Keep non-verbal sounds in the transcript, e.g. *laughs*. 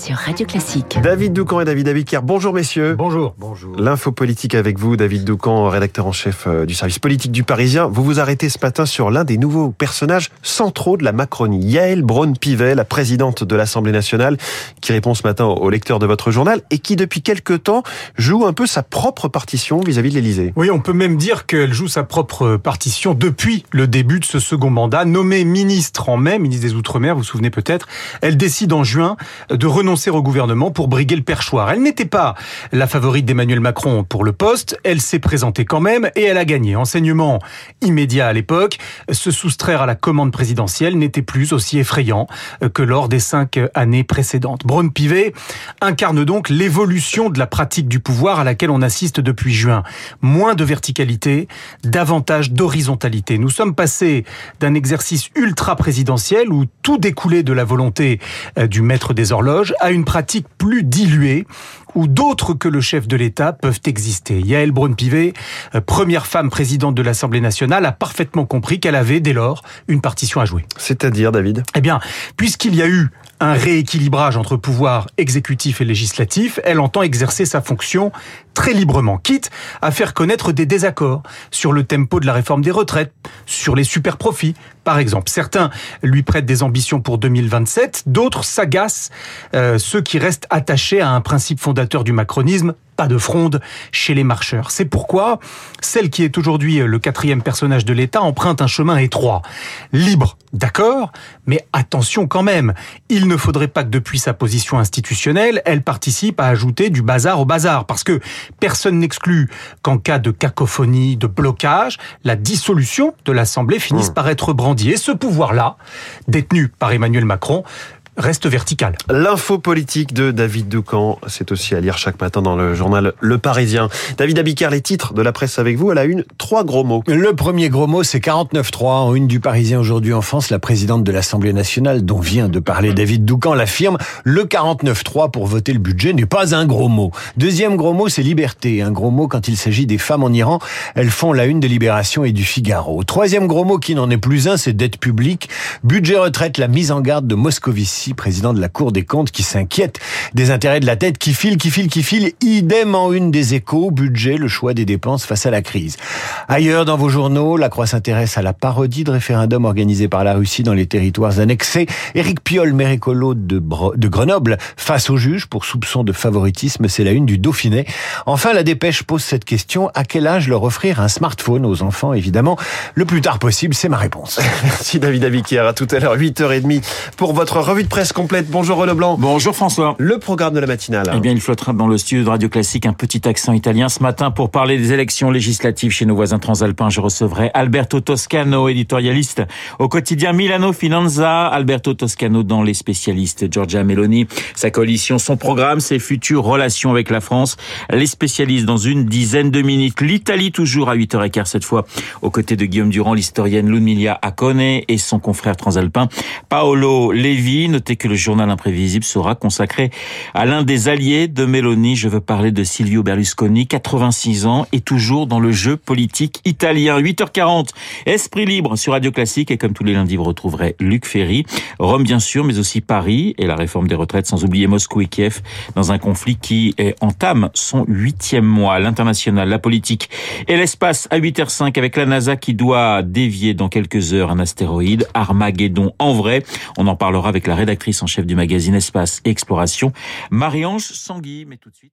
sur Radio Classique. David Doucan et David Abiker, bonjour messieurs. Bonjour. Bonjour. L'info politique avec vous, David Doucan, rédacteur en chef euh, du service politique du Parisien. Vous vous arrêtez ce matin sur l'un des nouveaux personnages centraux de la Macronie, Yael Braun-Pivet, la présidente de l'Assemblée nationale, qui répond ce matin au lecteur de votre journal et qui depuis quelque temps joue un peu sa propre partition vis-à-vis de l'Élysée. Oui, on peut même dire qu'elle joue sa propre partition depuis le début de ce second mandat. Nommée ministre en mai, ministre des Outre-mer, vous vous souvenez peut-être, elle décide en juin de renoncer au gouvernement pour briguer le perchoir. Elle n'était pas la favorite d'Emmanuel Macron pour le poste, elle s'est présentée quand même et elle a gagné. Enseignement immédiat à l'époque, se soustraire à la commande présidentielle n'était plus aussi effrayant que lors des cinq années précédentes. Braun Pivet incarne donc l'évolution de la pratique du pouvoir à laquelle on assiste depuis juin. Moins de verticalité, davantage d'horizontalité. Nous sommes passés d'un exercice ultra présidentiel où tout découlait de la volonté euh, du maître des horloges à une pratique plus diluée où d'autres que le chef de l'État peuvent exister. Yael Braun-Pivet, euh, première femme présidente de l'Assemblée nationale, a parfaitement compris qu'elle avait dès lors une partition à jouer. C'est-à-dire, David? Eh bien, puisqu'il y a eu un rééquilibrage entre pouvoir exécutif et législatif, elle entend exercer sa fonction très librement, quitte à faire connaître des désaccords sur le tempo de la réforme des retraites, sur les super profits, par exemple. Certains lui prêtent des ambitions pour 2027, d'autres s'agacent, euh, ceux qui restent attachés à un principe fondateur du macronisme, pas de fronde chez les marcheurs. C'est pourquoi celle qui est aujourd'hui le quatrième personnage de l'État emprunte un chemin étroit. Libre, d'accord, mais attention quand même. Il ne faudrait pas que depuis sa position institutionnelle, elle participe à ajouter du bazar au bazar. Parce que personne n'exclut qu'en cas de cacophonie, de blocage, la dissolution de l'Assemblée finisse par être brandie. Et ce pouvoir-là, détenu par Emmanuel Macron, reste vertical. L'info politique de David Doucan, c'est aussi à lire chaque matin dans le journal Le Parisien. David Abiker, les titres de la presse avec vous, elle a une, trois gros mots. Le premier gros mot, c'est 49.3. En une du Parisien aujourd'hui en France, la présidente de l'Assemblée nationale, dont vient de parler David Doucan, l'affirme, le 49.3 pour voter le budget n'est pas un gros mot. Deuxième gros mot, c'est liberté. Un gros mot quand il s'agit des femmes en Iran. Elles font la une de Libération et du Figaro. Troisième gros mot qui n'en est plus un, c'est dette publique. Budget retraite, la mise en garde de Moscovici président de la Cour des comptes, qui s'inquiète des intérêts de la tête qui file, qui file, qui file. Idem en une des échos, budget, le choix des dépenses face à la crise. Ailleurs dans vos journaux, la Croix s'intéresse à la parodie de référendum organisé par la Russie dans les territoires annexés. Éric Piolle, maire écolo de, de Grenoble, face au juge pour soupçon de favoritisme, c'est la une du Dauphiné. Enfin, la dépêche pose cette question, à quel âge leur offrir un smartphone aux enfants, évidemment Le plus tard possible, c'est ma réponse. *laughs* Merci David Abiquière, à tout à l'heure, 8h30 pour votre revue de presse complète. Bonjour Renaud Blanc. Bonjour François. Le programme de la matinale. Eh bien, il flottera dans le studio de Radio Classique un petit accent italien ce matin pour parler des élections législatives chez nos voisins transalpins. Je recevrai Alberto Toscano, éditorialiste au quotidien Milano Finanza. Alberto Toscano dans les spécialistes. Giorgia Meloni, sa coalition, son programme, ses futures relations avec la France. Les spécialistes dans une dizaine de minutes. L'Italie toujours à 8h15 cette fois aux côtés de Guillaume Durand, l'historienne Ludmilla Acone et son confrère transalpin Paolo Levi. Que le journal imprévisible sera consacré à l'un des alliés de Meloni. Je veux parler de Silvio Berlusconi, 86 ans et toujours dans le jeu politique italien. 8h40, Esprit libre sur Radio Classique et comme tous les lundis, vous retrouverez Luc Ferry, Rome bien sûr, mais aussi Paris et la réforme des retraites, sans oublier Moscou et Kiev dans un conflit qui entame son huitième mois. L'international, la politique et l'espace à 8h05 avec la NASA qui doit dévier dans quelques heures un astéroïde, Armageddon en vrai. On en parlera avec la rédactrice en chef du magazine Espace et Exploration, Marie-Ange Sangui. Mais tout de suite.